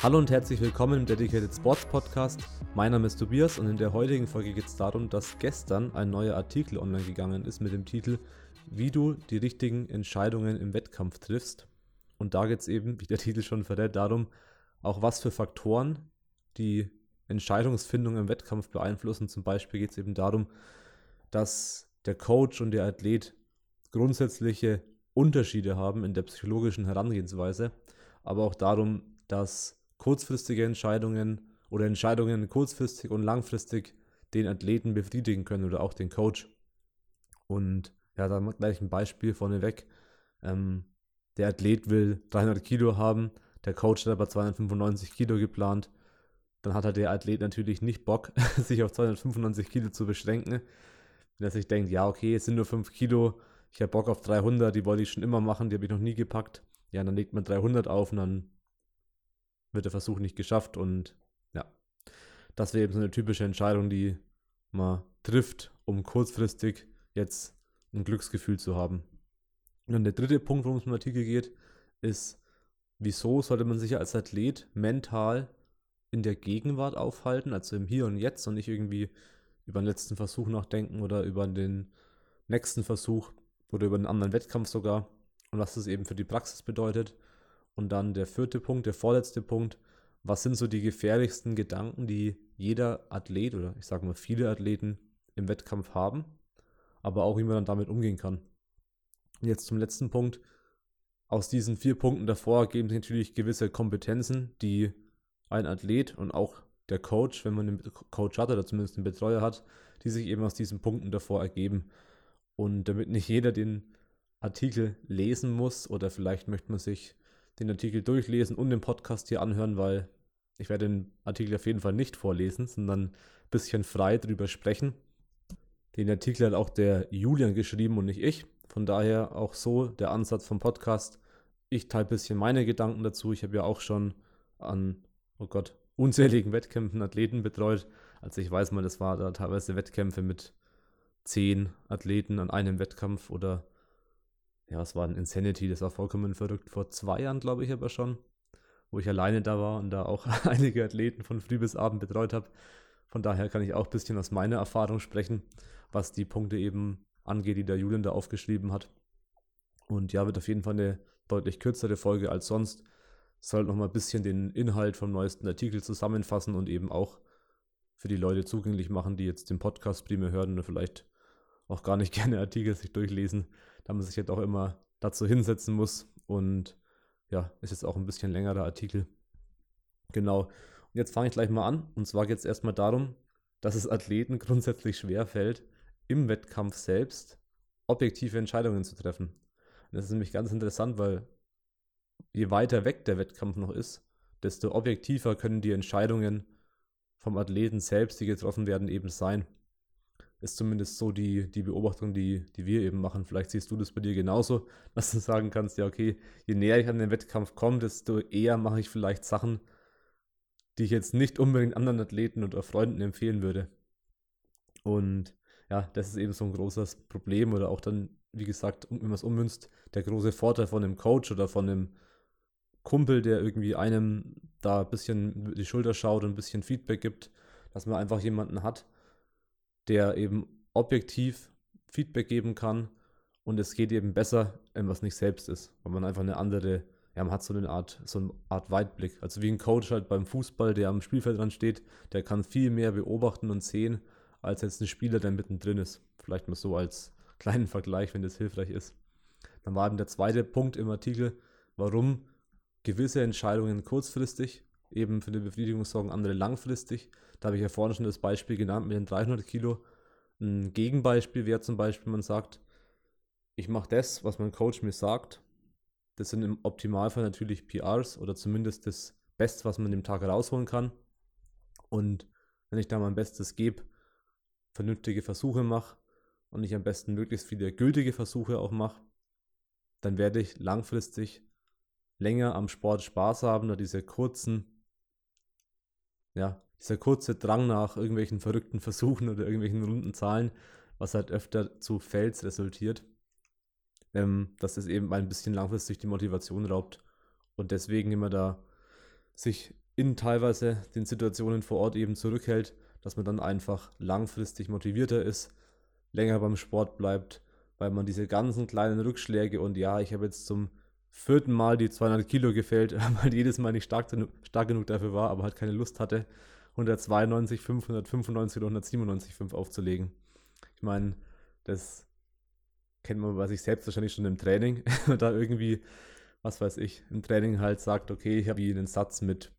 Hallo und herzlich willkommen im Dedicated Sports Podcast. Mein Name ist Tobias und in der heutigen Folge geht es darum, dass gestern ein neuer Artikel online gegangen ist mit dem Titel Wie du die richtigen Entscheidungen im Wettkampf triffst. Und da geht es eben, wie der Titel schon verrät, darum, auch was für Faktoren die Entscheidungsfindung im Wettkampf beeinflussen. Zum Beispiel geht es eben darum, dass der Coach und der Athlet grundsätzliche Unterschiede haben in der psychologischen Herangehensweise, aber auch darum, dass kurzfristige Entscheidungen oder Entscheidungen kurzfristig und langfristig den Athleten befriedigen können oder auch den Coach. Und ja, da gleich ein Beispiel vorneweg. Ähm, der Athlet will 300 Kilo haben, der Coach hat aber 295 Kilo geplant. Dann hat halt der Athlet natürlich nicht Bock, sich auf 295 Kilo zu beschränken. Wenn er sich denkt, ja, okay, es sind nur 5 Kilo, ich habe Bock auf 300, die wollte ich schon immer machen, die habe ich noch nie gepackt. Ja, dann legt man 300 auf und dann wird der Versuch nicht geschafft und ja, das wäre eben so eine typische Entscheidung, die man trifft, um kurzfristig jetzt ein Glücksgefühl zu haben. Und der dritte Punkt, worum es im Artikel geht, ist, wieso sollte man sich als Athlet mental in der Gegenwart aufhalten, also im Hier und Jetzt und nicht irgendwie über den letzten Versuch nachdenken oder über den nächsten Versuch oder über einen anderen Wettkampf sogar und was das eben für die Praxis bedeutet und dann der vierte Punkt, der vorletzte Punkt. Was sind so die gefährlichsten Gedanken, die jeder Athlet oder ich sage mal viele Athleten im Wettkampf haben, aber auch wie man dann damit umgehen kann. Jetzt zum letzten Punkt. Aus diesen vier Punkten davor ergeben sich natürlich gewisse Kompetenzen, die ein Athlet und auch der Coach, wenn man einen Coach hat oder zumindest einen Betreuer hat, die sich eben aus diesen Punkten davor ergeben. Und damit nicht jeder den Artikel lesen muss oder vielleicht möchte man sich den Artikel durchlesen und den Podcast hier anhören, weil ich werde den Artikel auf jeden Fall nicht vorlesen, sondern ein bisschen frei drüber sprechen. Den Artikel hat auch der Julian geschrieben und nicht ich. Von daher auch so der Ansatz vom Podcast. Ich teile ein bisschen meine Gedanken dazu. Ich habe ja auch schon an, oh Gott, unzähligen Wettkämpfen Athleten betreut. Also ich weiß mal, das war da teilweise Wettkämpfe mit zehn Athleten an einem Wettkampf oder ja, es war ein Insanity, das war vollkommen verrückt. Vor zwei Jahren, glaube ich, aber schon, wo ich alleine da war und da auch einige Athleten von früh bis abend betreut habe. Von daher kann ich auch ein bisschen aus meiner Erfahrung sprechen, was die Punkte eben angeht, die der Julian da aufgeschrieben hat. Und ja, wird auf jeden Fall eine deutlich kürzere Folge als sonst. Soll nochmal ein bisschen den Inhalt vom neuesten Artikel zusammenfassen und eben auch für die Leute zugänglich machen, die jetzt den Podcast primär hören und vielleicht auch gar nicht gerne Artikel sich durchlesen, da man sich jetzt auch immer dazu hinsetzen muss. Und ja, ist jetzt auch ein bisschen längerer Artikel. Genau. Und jetzt fange ich gleich mal an. Und zwar geht es erstmal darum, dass es Athleten grundsätzlich schwer fällt, im Wettkampf selbst objektive Entscheidungen zu treffen. Und das ist nämlich ganz interessant, weil je weiter weg der Wettkampf noch ist, desto objektiver können die Entscheidungen vom Athleten selbst, die getroffen werden, eben sein. Ist zumindest so die, die Beobachtung, die, die wir eben machen. Vielleicht siehst du das bei dir genauso, dass du sagen kannst, ja, okay, je näher ich an den Wettkampf komme, desto eher mache ich vielleicht Sachen, die ich jetzt nicht unbedingt anderen Athleten oder Freunden empfehlen würde. Und ja, das ist eben so ein großes Problem oder auch dann, wie gesagt, wenn man es ummünzt, der große Vorteil von einem Coach oder von einem Kumpel, der irgendwie einem da ein bisschen die Schulter schaut und ein bisschen Feedback gibt, dass man einfach jemanden hat, der eben objektiv Feedback geben kann und es geht eben besser, wenn was nicht selbst ist, weil man einfach eine andere, ja, man hat so eine Art, so eine Art Weitblick. Also wie ein Coach halt beim Fußball, der am Spielfeld dran steht, der kann viel mehr beobachten und sehen, als jetzt ein Spieler, der mittendrin ist. Vielleicht mal so als kleinen Vergleich, wenn das hilfreich ist. Dann war eben der zweite Punkt im Artikel, warum gewisse Entscheidungen kurzfristig eben für die Befriedigung sorgen, andere langfristig. Da habe ich ja vorhin schon das Beispiel genannt mit den 300 Kilo. Ein Gegenbeispiel wäre zum Beispiel, man sagt, ich mache das, was mein Coach mir sagt. Das sind im Optimalfall natürlich PRs oder zumindest das Beste, was man dem Tag rausholen kann. Und wenn ich da mein Bestes gebe, vernünftige Versuche mache und ich am besten möglichst viele gültige Versuche auch mache, dann werde ich langfristig länger am Sport Spaß haben oder diese kurzen ja, dieser kurze Drang nach irgendwelchen verrückten Versuchen oder irgendwelchen runden Zahlen was halt öfter zu Fails resultiert, ähm, dass es eben ein bisschen langfristig die Motivation raubt und deswegen immer da sich in teilweise den Situationen vor Ort eben zurückhält, dass man dann einfach langfristig motivierter ist, länger beim Sport bleibt, weil man diese ganzen kleinen Rückschläge und ja, ich habe jetzt zum vierten Mal die 200 Kilo gefällt, weil jedes Mal nicht stark, stark genug dafür war, aber halt keine Lust hatte, 192, 595 oder 197, 5 aufzulegen. Ich meine, das kennt man bei sich selbst wahrscheinlich schon im Training. da irgendwie, was weiß ich, im Training halt sagt, okay, ich habe hier einen Satz mit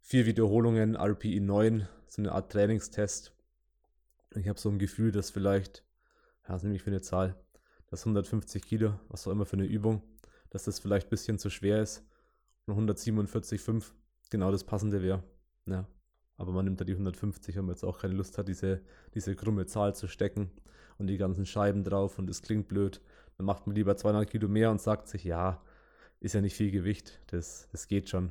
vier Wiederholungen, RPI 9, so eine Art Trainingstest. Ich habe so ein Gefühl, dass vielleicht, ja, was nehme ich für eine Zahl, dass 150 Kilo, was auch immer für eine Übung, dass das vielleicht ein bisschen zu schwer ist. Und 147,5 genau das passende wäre. Ja. Aber man nimmt da die 150, wenn man jetzt auch keine Lust hat, diese, diese krumme Zahl zu stecken und die ganzen Scheiben drauf und es klingt blöd. Dann macht man lieber 200 Kilo mehr und sagt sich, ja, ist ja nicht viel Gewicht, das, das geht schon.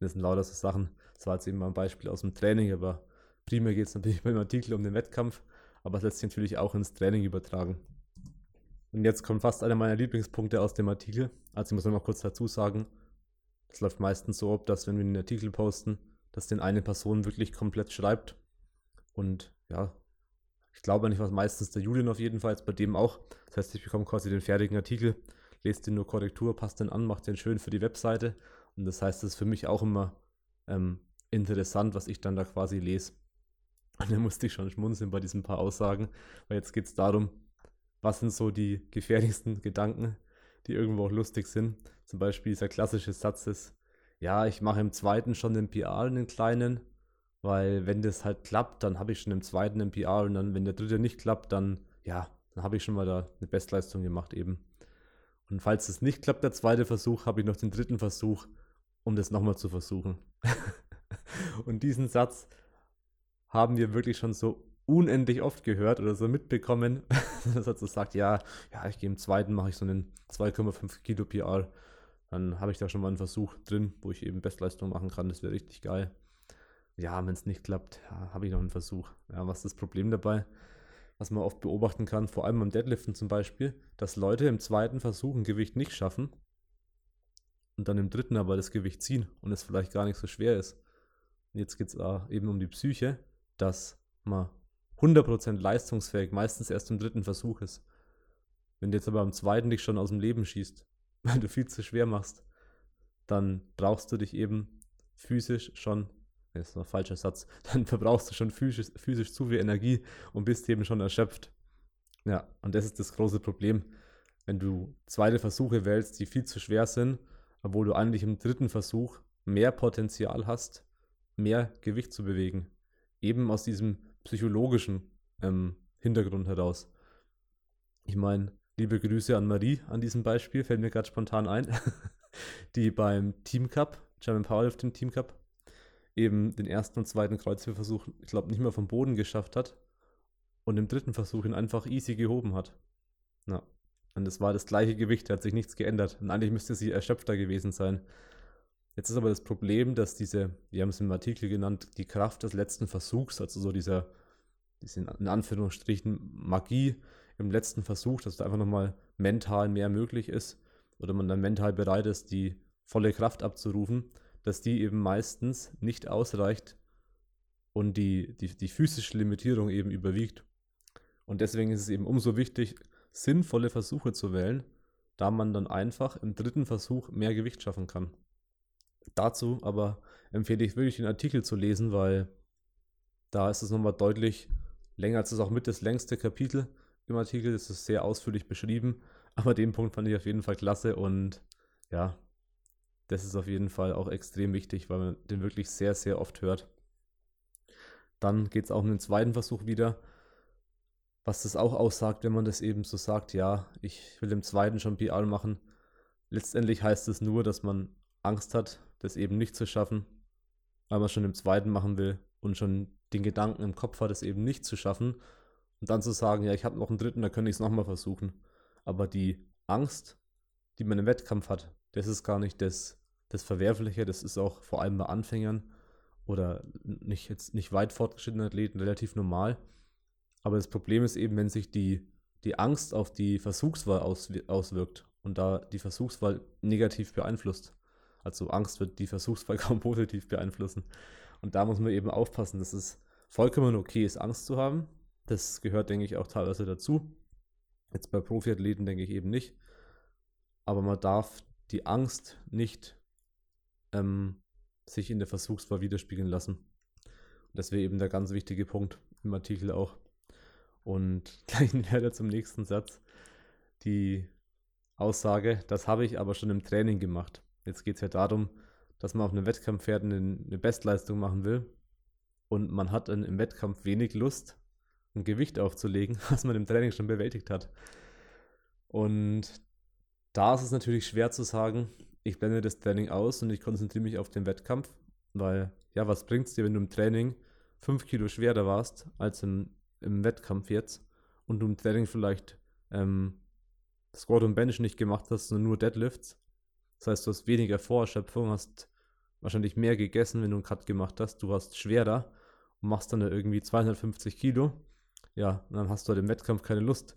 Das sind lauter so Sachen. Das war jetzt eben mal ein Beispiel aus dem Training, aber primär geht es natürlich beim Artikel um den Wettkampf, aber es lässt sich natürlich auch ins Training übertragen. Und jetzt kommt fast einer meiner Lieblingspunkte aus dem Artikel. Also ich muss noch kurz dazu sagen, es läuft meistens so ab, dass wenn wir einen Artikel posten, dass den eine Person wirklich komplett schreibt. Und ja, ich glaube eigentlich was meistens der Julian auf jeden Fall, bei dem auch. Das heißt, ich bekomme quasi den fertigen Artikel, lese den nur Korrektur, passt den an, macht den schön für die Webseite. Und das heißt, das ist für mich auch immer ähm, interessant, was ich dann da quasi lese. Und da musste ich schon schmunzeln bei diesen paar Aussagen, weil jetzt geht es darum, was sind so die gefährlichsten Gedanken, die irgendwo auch lustig sind. Zum Beispiel dieser klassische Satz ist, ja, ich mache im zweiten schon den PR, einen kleinen, weil wenn das halt klappt, dann habe ich schon im zweiten einen PR und dann, wenn der dritte nicht klappt, dann, ja, dann habe ich schon mal da eine Bestleistung gemacht eben. Und falls es nicht klappt, der zweite Versuch, habe ich noch den dritten Versuch, um das nochmal zu versuchen. und diesen Satz haben wir wirklich schon so unendlich oft gehört oder so mitbekommen, dass er so sagt, ja, ja, ich gehe im zweiten, mache ich so einen 2,5 Kilo PR dann habe ich da schon mal einen Versuch drin, wo ich eben Bestleistung machen kann. Das wäre richtig geil. Ja, wenn es nicht klappt, ja, habe ich noch einen Versuch. Ja, was ist das Problem dabei? Was man oft beobachten kann, vor allem beim Deadliften zum Beispiel, dass Leute im zweiten Versuch ein Gewicht nicht schaffen und dann im dritten aber das Gewicht ziehen und es vielleicht gar nicht so schwer ist. Jetzt geht es eben um die Psyche, dass man 100% leistungsfähig meistens erst im dritten Versuch ist. Wenn du jetzt aber am zweiten dich schon aus dem Leben schießt, weil du viel zu schwer machst, dann brauchst du dich eben physisch schon, das war ein falscher Satz, dann verbrauchst du schon physisch, physisch zu viel Energie und bist eben schon erschöpft. Ja, und das ist das große Problem, wenn du zweite Versuche wählst, die viel zu schwer sind, obwohl du eigentlich im dritten Versuch mehr Potenzial hast, mehr Gewicht zu bewegen. Eben aus diesem psychologischen ähm, Hintergrund heraus. Ich meine, Liebe Grüße an Marie an diesem Beispiel, fällt mir gerade spontan ein, die beim Team Cup, German Powerlifting Team Cup, eben den ersten und zweiten Kreuzhebversuch, ich glaube, nicht mehr vom Boden geschafft hat und im dritten Versuch ihn einfach easy gehoben hat. Na, und es war das gleiche Gewicht, hat sich nichts geändert. Und eigentlich müsste sie erschöpfter gewesen sein. Jetzt ist aber das Problem, dass diese, wir haben es im Artikel genannt, die Kraft des letzten Versuchs, also so dieser, diese in Anführungsstrichen Magie, im letzten Versuch, dass da einfach nochmal mental mehr möglich ist oder man dann mental bereit ist, die volle Kraft abzurufen, dass die eben meistens nicht ausreicht und die, die, die physische Limitierung eben überwiegt. Und deswegen ist es eben umso wichtig, sinnvolle Versuche zu wählen, da man dann einfach im dritten Versuch mehr Gewicht schaffen kann. Dazu aber empfehle ich wirklich den Artikel zu lesen, weil da ist es nochmal deutlich länger, als es auch mit das längste Kapitel im Artikel. Das ist sehr ausführlich beschrieben. Aber den Punkt fand ich auf jeden Fall klasse und ja, das ist auf jeden Fall auch extrem wichtig, weil man den wirklich sehr, sehr oft hört. Dann geht es auch um den zweiten Versuch wieder, was das auch aussagt, wenn man das eben so sagt, ja, ich will im zweiten schon PR machen. Letztendlich heißt es nur, dass man Angst hat, das eben nicht zu schaffen, weil man schon im zweiten machen will und schon den Gedanken im Kopf hat, es eben nicht zu schaffen und dann zu sagen, ja, ich habe noch einen dritten, da könnte ich es nochmal versuchen. Aber die Angst, die man im Wettkampf hat, das ist gar nicht das, das Verwerfliche, das ist auch vor allem bei Anfängern oder nicht jetzt nicht weit fortgeschrittenen Athleten relativ normal. Aber das Problem ist eben, wenn sich die, die Angst auf die Versuchswahl aus, auswirkt und da die Versuchswahl negativ beeinflusst. Also Angst wird die Versuchswahl kaum positiv beeinflussen. Und da muss man eben aufpassen, dass es vollkommen okay ist, Angst zu haben. Das gehört, denke ich, auch teilweise dazu. Jetzt bei Profiathleten denke ich eben nicht. Aber man darf die Angst nicht ähm, sich in der Versuchswahl widerspiegeln lassen. Das wäre eben der ganz wichtige Punkt im Artikel auch. Und gleich weiter zum nächsten Satz. Die Aussage, das habe ich aber schon im Training gemacht. Jetzt geht es ja darum, dass man auf einem Wettkampfpferd eine, eine Bestleistung machen will und man hat dann im Wettkampf wenig Lust, ein Gewicht aufzulegen, was man im Training schon bewältigt hat. Und da ist es natürlich schwer zu sagen, ich blende das Training aus und ich konzentriere mich auf den Wettkampf, weil, ja, was bringt es dir, wenn du im Training 5 Kilo schwerer warst als im, im Wettkampf jetzt und du im Training vielleicht ähm, Squat und Bench nicht gemacht hast, sondern nur Deadlifts. Das heißt, du hast weniger Vorerschöpfung, hast wahrscheinlich mehr gegessen, wenn du einen Cut gemacht hast, du warst schwerer und machst dann da irgendwie 250 Kilo. Ja, und dann hast du halt im Wettkampf keine Lust,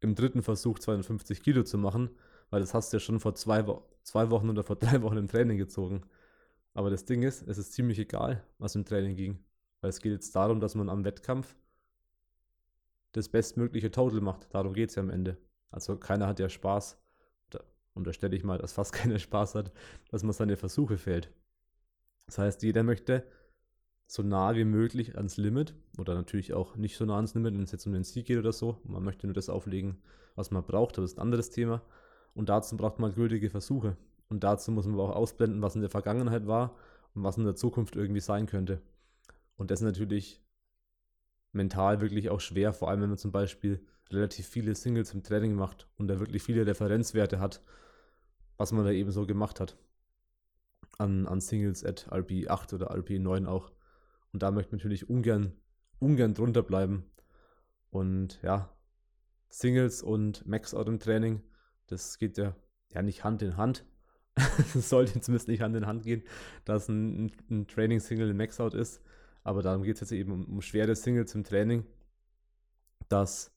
im dritten Versuch 250 Kilo zu machen, weil das hast du ja schon vor zwei, Wo zwei Wochen oder vor drei Wochen im Training gezogen. Aber das Ding ist, es ist ziemlich egal, was im Training ging. Weil es geht jetzt darum, dass man am Wettkampf das bestmögliche Total macht. Darum geht es ja am Ende. Also keiner hat ja Spaß. Da unterstelle ich mal, dass fast keiner Spaß hat, dass man seine Versuche fällt. Das heißt, jeder möchte so nah wie möglich ans Limit oder natürlich auch nicht so nah ans Limit, wenn es jetzt um den Sieg geht oder so. Man möchte nur das auflegen, was man braucht, das ist ein anderes Thema. Und dazu braucht man gültige Versuche. Und dazu muss man aber auch ausblenden, was in der Vergangenheit war und was in der Zukunft irgendwie sein könnte. Und das ist natürlich mental wirklich auch schwer, vor allem wenn man zum Beispiel relativ viele Singles im Training macht und da wirklich viele Referenzwerte hat, was man da eben so gemacht hat. An, an Singles at RP8 oder RP9 auch. Und da möchte man natürlich ungern, ungern drunter bleiben. Und ja, Singles und Max-Out im Training das geht ja, ja nicht Hand in Hand. das sollte zumindest nicht Hand in Hand gehen, dass ein, ein Training-Single ein Max-Out ist. Aber darum geht es jetzt eben um, um schwere Singles im Training, dass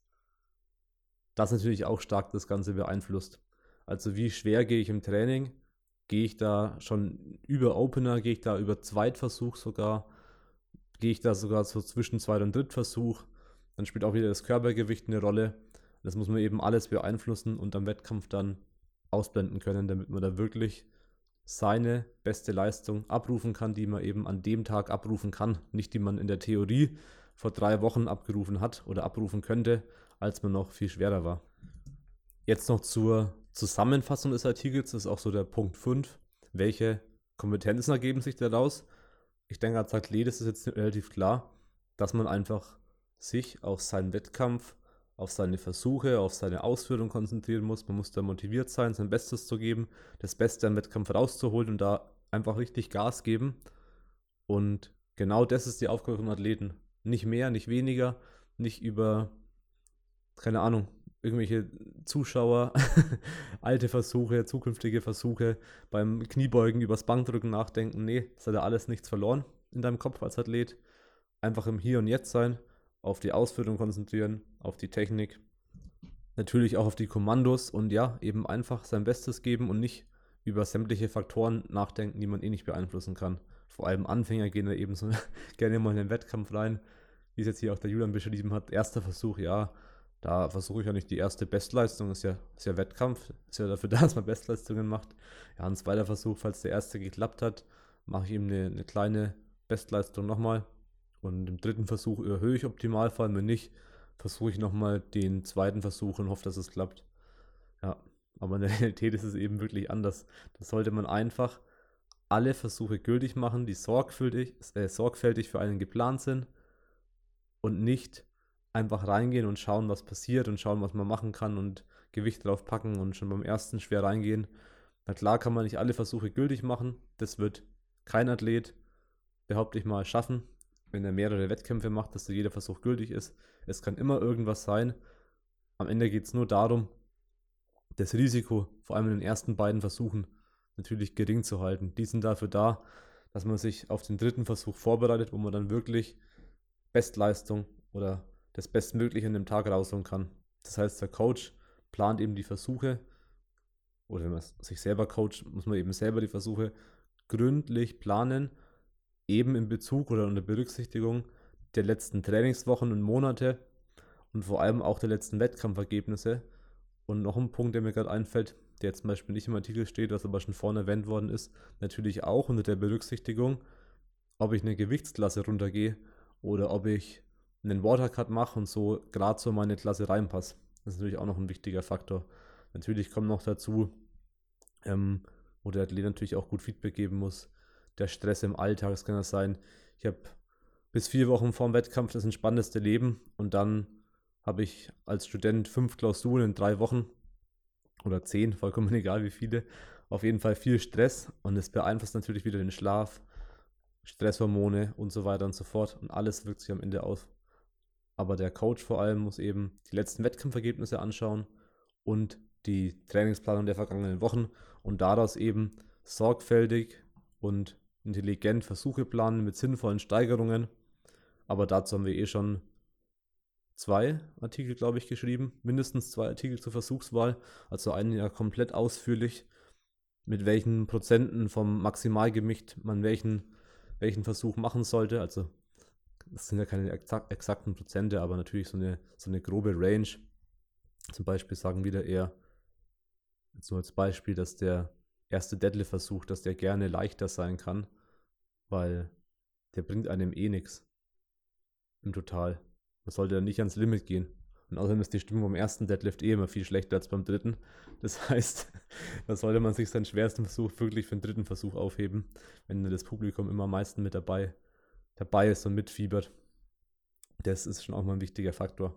das natürlich auch stark das Ganze beeinflusst. Also wie schwer gehe ich im Training? Gehe ich da schon über Opener? Gehe ich da über Zweitversuch sogar? Gehe ich da sogar so zwischen Zweit- und Drittversuch? Dann spielt auch wieder das Körpergewicht eine Rolle. Das muss man eben alles beeinflussen und am Wettkampf dann ausblenden können, damit man da wirklich seine beste Leistung abrufen kann, die man eben an dem Tag abrufen kann. Nicht die man in der Theorie vor drei Wochen abgerufen hat oder abrufen könnte, als man noch viel schwerer war. Jetzt noch zur Zusammenfassung des Artikels, ist auch so der Punkt 5. Welche Kompetenzen ergeben sich daraus? Ich denke, als Athlet ist es jetzt relativ klar, dass man einfach sich auf seinen Wettkampf auf seine Versuche, auf seine Ausführung konzentrieren muss. Man muss da motiviert sein, sein Bestes zu geben, das Beste am Wettkampf rauszuholen und da einfach richtig Gas geben. Und genau das ist die Aufgabe von Athleten. Nicht mehr, nicht weniger, nicht über, keine Ahnung, irgendwelche Zuschauer, alte Versuche, zukünftige Versuche, beim Kniebeugen übers Bankdrücken nachdenken. Nee, das hat ja alles nichts verloren in deinem Kopf als Athlet. Einfach im Hier und Jetzt sein auf die Ausführung konzentrieren, auf die Technik, natürlich auch auf die Kommandos und ja, eben einfach sein Bestes geben und nicht über sämtliche Faktoren nachdenken, die man eh nicht beeinflussen kann. Vor allem Anfänger gehen da eben so gerne mal in den Wettkampf rein, wie es jetzt hier auch der Julian beschrieben hat. Erster Versuch, ja, da versuche ich ja nicht die erste Bestleistung, ist ja, ist ja Wettkampf, ist ja dafür da, dass man Bestleistungen macht. Ja, ein zweiter Versuch, falls der erste geklappt hat, mache ich eben eine, eine kleine Bestleistung nochmal und im dritten Versuch erhöhe ich Optimalfall. Wenn nicht, versuche ich nochmal den zweiten Versuch und hoffe, dass es klappt. Ja, aber in der Realität ist es eben wirklich anders. Da sollte man einfach alle Versuche gültig machen, die sorgfältig, äh, sorgfältig für einen geplant sind und nicht einfach reingehen und schauen, was passiert und schauen, was man machen kann und Gewicht drauf packen und schon beim ersten schwer reingehen. Na klar kann man nicht alle Versuche gültig machen. Das wird kein Athlet, behaupte ich mal, schaffen wenn er mehrere Wettkämpfe macht, dass jeder Versuch gültig ist. Es kann immer irgendwas sein. Am Ende geht es nur darum, das Risiko, vor allem in den ersten beiden Versuchen, natürlich gering zu halten. Die sind dafür da, dass man sich auf den dritten Versuch vorbereitet, wo man dann wirklich Bestleistung oder das Bestmögliche in dem Tag rausholen kann. Das heißt, der Coach plant eben die Versuche, oder wenn man sich selber coacht, muss man eben selber die Versuche gründlich planen, eben in Bezug oder unter Berücksichtigung der letzten Trainingswochen und Monate und vor allem auch der letzten Wettkampfergebnisse. Und noch ein Punkt, der mir gerade einfällt, der zum Beispiel nicht im Artikel steht, was aber schon vorne erwähnt worden ist, natürlich auch unter der Berücksichtigung, ob ich eine Gewichtsklasse runtergehe oder ob ich einen Watercut mache und so gerade so meine Klasse reinpasse. Das ist natürlich auch noch ein wichtiger Faktor. Natürlich kommt noch dazu, ähm, wo der Athlet natürlich auch gut Feedback geben muss. Der Stress im Alltag, das kann das sein. Ich habe bis vier Wochen vor dem Wettkampf das entspannendste Leben und dann habe ich als Student fünf Klausuren in drei Wochen oder zehn, vollkommen egal wie viele. Auf jeden Fall viel Stress und es beeinflusst natürlich wieder den Schlaf, Stresshormone und so weiter und so fort und alles wirkt sich am Ende aus. Aber der Coach vor allem muss eben die letzten Wettkampfergebnisse anschauen und die Trainingsplanung der vergangenen Wochen und daraus eben sorgfältig und intelligent Versuche planen mit sinnvollen Steigerungen. Aber dazu haben wir eh schon zwei Artikel, glaube ich, geschrieben. Mindestens zwei Artikel zur Versuchswahl. Also einen ja komplett ausführlich, mit welchen Prozenten vom Maximalgewicht man welchen, welchen Versuch machen sollte. Also das sind ja keine exakten Prozente, aber natürlich so eine, so eine grobe Range. Zum Beispiel sagen wieder eher, jetzt nur als Beispiel, dass der erste Deadlift-Versuch, dass der gerne leichter sein kann, weil der bringt einem eh nichts im Total. Man sollte dann nicht ans Limit gehen. Und außerdem ist die Stimmung beim ersten Deadlift eh immer viel schlechter als beim dritten. Das heißt, da sollte man sich seinen schwersten Versuch wirklich für den dritten Versuch aufheben, wenn das Publikum immer am meisten mit dabei, dabei ist und mitfiebert. Das ist schon auch mal ein wichtiger Faktor.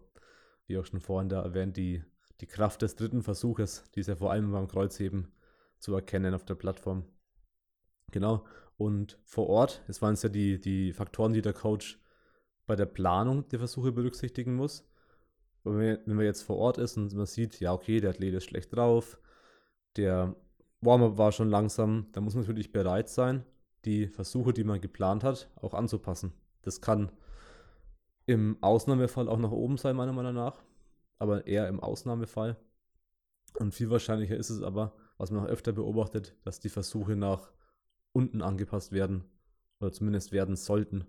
Wie auch schon vorhin da erwähnt, die, die Kraft des dritten Versuches, die ist ja vor allem beim Kreuzheben zu erkennen auf der Plattform. Genau. Und vor Ort, es waren es ja die, die Faktoren, die der Coach bei der Planung der Versuche berücksichtigen muss. Wenn man, jetzt vor Ort ist und man sieht, ja, okay, der Athlet ist schlecht drauf, der Warm-up war schon langsam, dann muss man natürlich bereit sein, die Versuche, die man geplant hat, auch anzupassen. Das kann im Ausnahmefall auch nach oben sein, meiner Meinung nach, aber eher im Ausnahmefall. Und viel wahrscheinlicher ist es aber, was man auch öfter beobachtet, dass die Versuche nach unten angepasst werden oder zumindest werden sollten.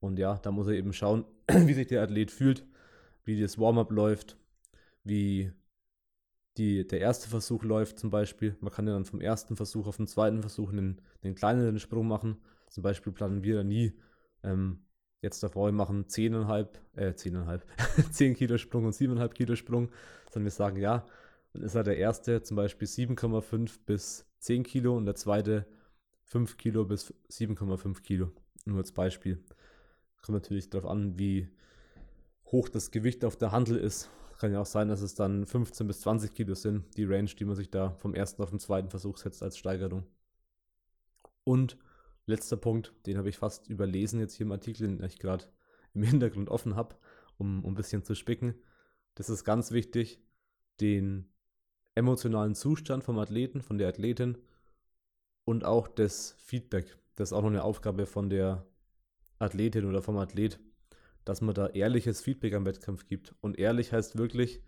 Und ja, da muss er eben schauen, wie sich der Athlet fühlt, wie das Warm-up läuft, wie die, der erste Versuch läuft zum Beispiel. Man kann ja dann vom ersten Versuch auf den zweiten Versuch einen, einen kleineren Sprung machen. Zum Beispiel planen wir da nie ähm, jetzt davor, wir machen 10,5, äh, 10,5, 10 Kilo Sprung und 7,5 Kilo Sprung, sondern wir sagen, ja, dann ist halt der erste zum Beispiel 7,5 bis 10 Kilo und der zweite 5 Kilo bis 7,5 Kilo. Nur als Beispiel. Kommt natürlich darauf an, wie hoch das Gewicht auf der Handel ist. Kann ja auch sein, dass es dann 15 bis 20 Kilo sind, die Range, die man sich da vom ersten auf den zweiten Versuch setzt als Steigerung. Und letzter Punkt, den habe ich fast überlesen jetzt hier im Artikel, den ich gerade im Hintergrund offen habe, um, um ein bisschen zu spicken. Das ist ganz wichtig, den emotionalen Zustand vom Athleten, von der Athletin und auch das Feedback. Das ist auch noch eine Aufgabe von der Athletin oder vom Athlet, dass man da ehrliches Feedback am Wettkampf gibt. Und ehrlich heißt wirklich,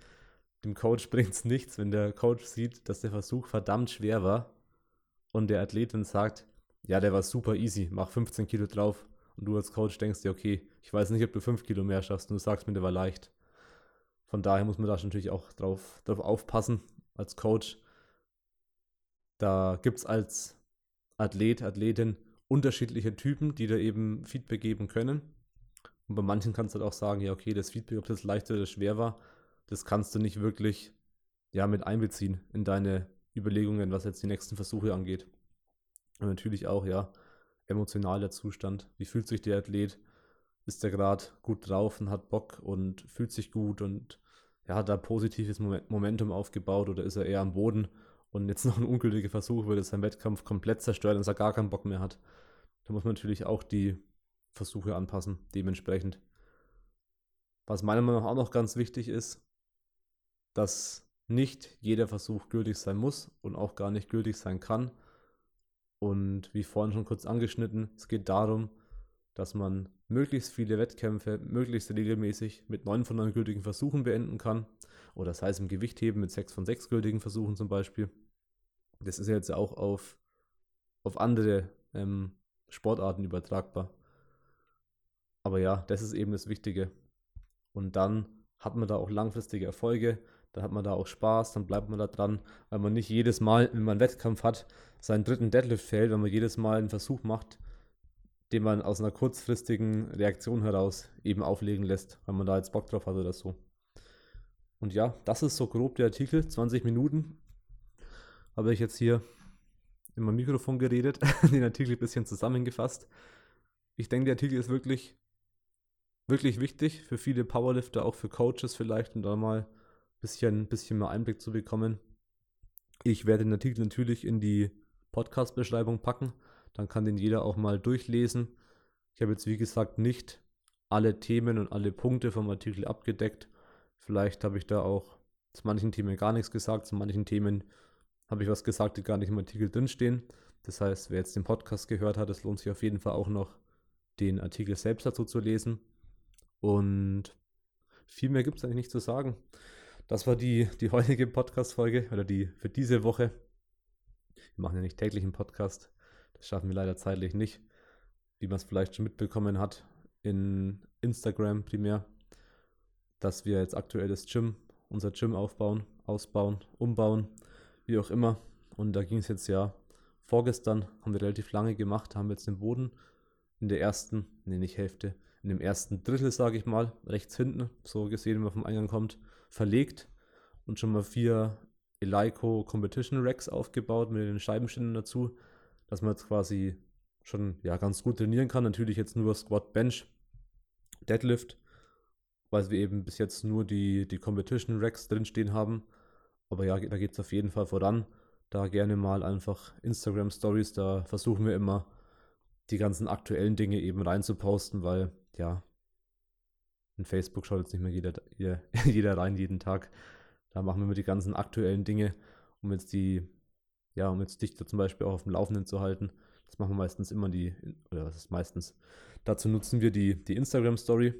dem Coach bringt es nichts, wenn der Coach sieht, dass der Versuch verdammt schwer war und der Athletin sagt, ja, der war super easy, mach 15 Kilo drauf. Und du als Coach denkst dir, okay, ich weiß nicht, ob du 5 Kilo mehr schaffst und du sagst mir, der war leicht. Von daher muss man da natürlich auch drauf, drauf aufpassen als Coach. Da gibt es als Athlet, Athletin unterschiedliche Typen, die da eben Feedback geben können. Und bei manchen kannst du halt auch sagen, ja, okay, das Feedback, ob das leicht oder schwer war, das kannst du nicht wirklich ja, mit einbeziehen in deine Überlegungen, was jetzt die nächsten Versuche angeht. Und natürlich auch, ja, emotionaler Zustand. Wie fühlt sich der Athlet? Ist der gerade gut drauf und hat Bock und fühlt sich gut und ja, hat da positives Momentum aufgebaut oder ist er eher am Boden und jetzt noch ein ungültiger Versuch würde sein Wettkampf komplett zerstören, dass er gar keinen Bock mehr hat. Da muss man natürlich auch die Versuche anpassen, dementsprechend. Was meiner Meinung nach auch noch ganz wichtig ist, dass nicht jeder Versuch gültig sein muss und auch gar nicht gültig sein kann. Und wie vorhin schon kurz angeschnitten, es geht darum, dass man möglichst viele Wettkämpfe möglichst regelmäßig mit 9 von 9 gültigen Versuchen beenden kann. Oder das heißt im Gewichtheben mit 6 von 6 gültigen Versuchen zum Beispiel. Das ist jetzt auch auf, auf andere ähm, Sportarten übertragbar. Aber ja, das ist eben das Wichtige. Und dann hat man da auch langfristige Erfolge, dann hat man da auch Spaß, dann bleibt man da dran, weil man nicht jedes Mal, wenn man einen Wettkampf hat, seinen dritten Deadlift fällt, wenn man jedes Mal einen Versuch macht, den man aus einer kurzfristigen Reaktion heraus eben auflegen lässt, weil man da jetzt Bock drauf hat oder so. Und ja, das ist so grob der Artikel, 20 Minuten. Habe ich jetzt hier in meinem Mikrofon geredet, den Artikel ein bisschen zusammengefasst. Ich denke, der Artikel ist wirklich, wirklich wichtig für viele Powerlifter, auch für Coaches vielleicht, um da mal ein bisschen, bisschen mehr Einblick zu bekommen. Ich werde den Artikel natürlich in die Podcast-Beschreibung packen. Dann kann den jeder auch mal durchlesen. Ich habe jetzt, wie gesagt, nicht alle Themen und alle Punkte vom Artikel abgedeckt. Vielleicht habe ich da auch zu manchen Themen gar nichts gesagt, zu manchen Themen habe ich was gesagt, die gar nicht im Artikel drinstehen. Das heißt, wer jetzt den Podcast gehört hat, es lohnt sich auf jeden Fall auch noch, den Artikel selbst dazu zu lesen. Und viel mehr gibt es eigentlich nicht zu sagen. Das war die, die heutige Podcast-Folge oder die für diese Woche. Wir machen ja nicht täglich einen Podcast. Das schaffen wir leider zeitlich nicht. Wie man es vielleicht schon mitbekommen hat in Instagram primär, dass wir jetzt aktuell das Gym, unser Gym aufbauen, ausbauen, umbauen wie auch immer. Und da ging es jetzt ja vorgestern, haben wir relativ lange gemacht, haben jetzt den Boden in der ersten, nee, nicht Hälfte, in dem ersten Drittel, sage ich mal, rechts hinten, so gesehen, wenn man vom Eingang kommt, verlegt und schon mal vier Eleiko Competition Racks aufgebaut mit den Scheibenständen dazu, dass man jetzt quasi schon ja, ganz gut trainieren kann. Natürlich jetzt nur Squat Bench, Deadlift, weil wir eben bis jetzt nur die, die Competition Racks drinstehen haben aber ja, da geht es auf jeden Fall voran. Da gerne mal einfach Instagram Stories, da versuchen wir immer die ganzen aktuellen Dinge eben reinzuposten, weil ja, in Facebook schaut jetzt nicht mehr jeder, jeder, rein jeden Tag. Da machen wir immer die ganzen aktuellen Dinge, um jetzt die, ja, um jetzt dich da zum Beispiel auch auf dem Laufenden zu halten. Das machen wir meistens immer die, oder was ist meistens? Dazu nutzen wir die, die Instagram Story.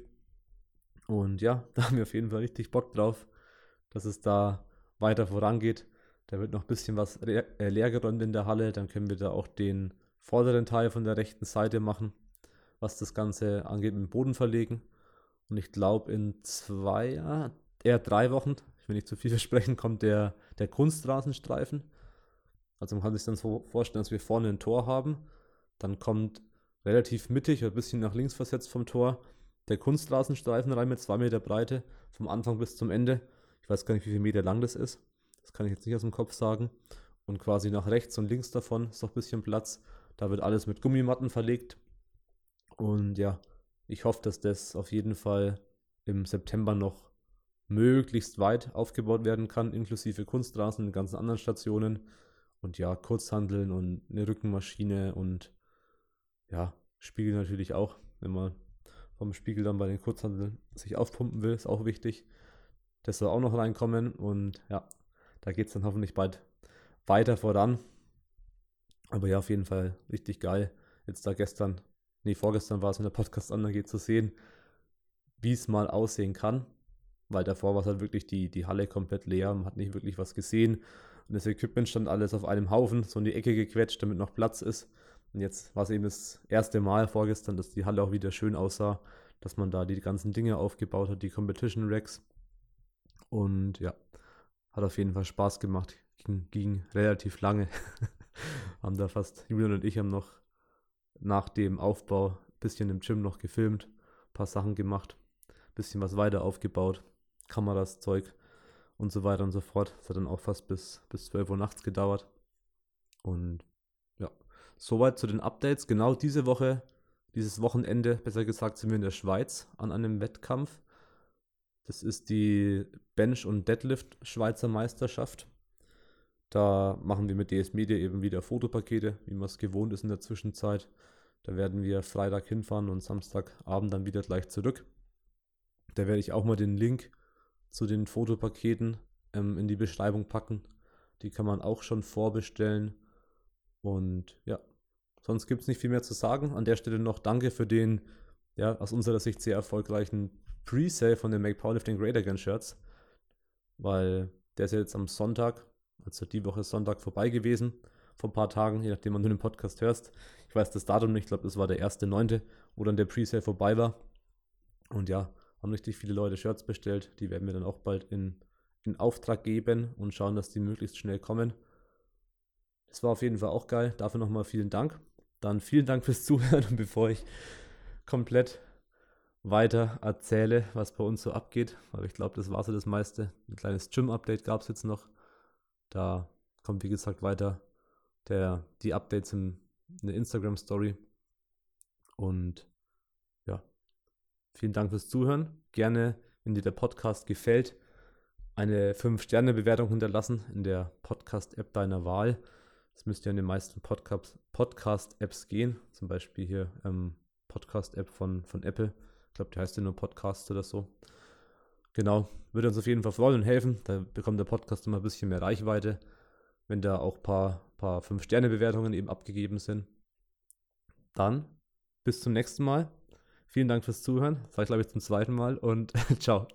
Und ja, da haben wir auf jeden Fall richtig Bock drauf, dass es da weiter vorangeht. Da wird noch ein bisschen was äh, leer geräumt in der Halle. Dann können wir da auch den vorderen Teil von der rechten Seite machen, was das Ganze angeht, mit dem Boden verlegen. Und ich glaube, in zwei, eher drei Wochen, ich will nicht zu viel versprechen, kommt der, der Kunstrasenstreifen. Also man kann sich dann so vorstellen, dass wir vorne ein Tor haben. Dann kommt relativ mittig, ein bisschen nach links versetzt vom Tor, der Kunstrasenstreifen rein mit zwei Meter Breite, vom Anfang bis zum Ende. Ich weiß gar nicht, wie viele Meter lang das ist. Das kann ich jetzt nicht aus dem Kopf sagen. Und quasi nach rechts und links davon ist noch ein bisschen Platz. Da wird alles mit Gummimatten verlegt. Und ja, ich hoffe, dass das auf jeden Fall im September noch möglichst weit aufgebaut werden kann, inklusive Kunstrasen und ganzen anderen Stationen. Und ja, Kurzhandeln und eine Rückenmaschine und ja, Spiegel natürlich auch. Wenn man vom Spiegel dann bei den Kurzhandeln sich aufpumpen will, ist auch wichtig. Das soll auch noch reinkommen und ja, da geht es dann hoffentlich bald weiter voran. Aber ja, auf jeden Fall richtig geil. Jetzt da gestern, nee, vorgestern war es in der Podcast-Anlage zu sehen, wie es mal aussehen kann. Weil davor war es halt wirklich die, die Halle komplett leer, man hat nicht wirklich was gesehen. Und das Equipment stand alles auf einem Haufen, so in die Ecke gequetscht, damit noch Platz ist. Und jetzt war es eben das erste Mal vorgestern, dass die Halle auch wieder schön aussah, dass man da die ganzen Dinge aufgebaut hat, die Competition Racks. Und ja, hat auf jeden Fall Spaß gemacht. Ging, ging relativ lange. haben da fast, Julian und ich haben noch nach dem Aufbau ein bisschen im Gym noch gefilmt, ein paar Sachen gemacht, ein bisschen was weiter aufgebaut, Kameras, Zeug und so weiter und so fort. Das hat dann auch fast bis, bis 12 Uhr nachts gedauert. Und ja, soweit zu den Updates. Genau diese Woche, dieses Wochenende, besser gesagt, sind wir in der Schweiz an einem Wettkampf. Das ist die Bench- und Deadlift-Schweizer Meisterschaft. Da machen wir mit DS Media eben wieder Fotopakete, wie man es gewohnt ist in der Zwischenzeit. Da werden wir Freitag hinfahren und Samstagabend dann wieder gleich zurück. Da werde ich auch mal den Link zu den Fotopaketen ähm, in die Beschreibung packen. Die kann man auch schon vorbestellen. Und ja, sonst gibt es nicht viel mehr zu sagen. An der Stelle noch danke für den, ja, aus unserer Sicht sehr erfolgreichen Pre-Sale von den Make Powerlifting Great Again Shirts, weil der ist jetzt am Sonntag, also die Woche Sonntag vorbei gewesen, vor ein paar Tagen, je nachdem, wann du den Podcast hörst. Ich weiß das Datum nicht, ich glaube, das war der 1.9., wo dann der Pre-Sale vorbei war. Und ja, haben richtig viele Leute Shirts bestellt. Die werden wir dann auch bald in, in Auftrag geben und schauen, dass die möglichst schnell kommen. Das war auf jeden Fall auch geil. Dafür nochmal vielen Dank. Dann vielen Dank fürs Zuhören und bevor ich komplett weiter erzähle, was bei uns so abgeht, weil ich glaube, das war so das meiste. Ein kleines Gym-Update gab es jetzt noch. Da kommt, wie gesagt, weiter der, die Updates in, in der Instagram-Story. Und ja, vielen Dank fürs Zuhören. Gerne, wenn dir der Podcast gefällt, eine 5-Sterne-Bewertung hinterlassen in der Podcast-App deiner Wahl. Das müsste ja in den meisten Podcast-Apps gehen. Zum Beispiel hier ähm, Podcast-App von, von Apple. Ich glaube, die heißt ja nur Podcast oder so. Genau, würde uns auf jeden Fall freuen und helfen. Da bekommt der Podcast immer ein bisschen mehr Reichweite, wenn da auch ein paar, paar 5-Sterne-Bewertungen eben abgegeben sind. Dann bis zum nächsten Mal. Vielen Dank fürs Zuhören. Das war, glaube ich, zum zweiten Mal und ciao.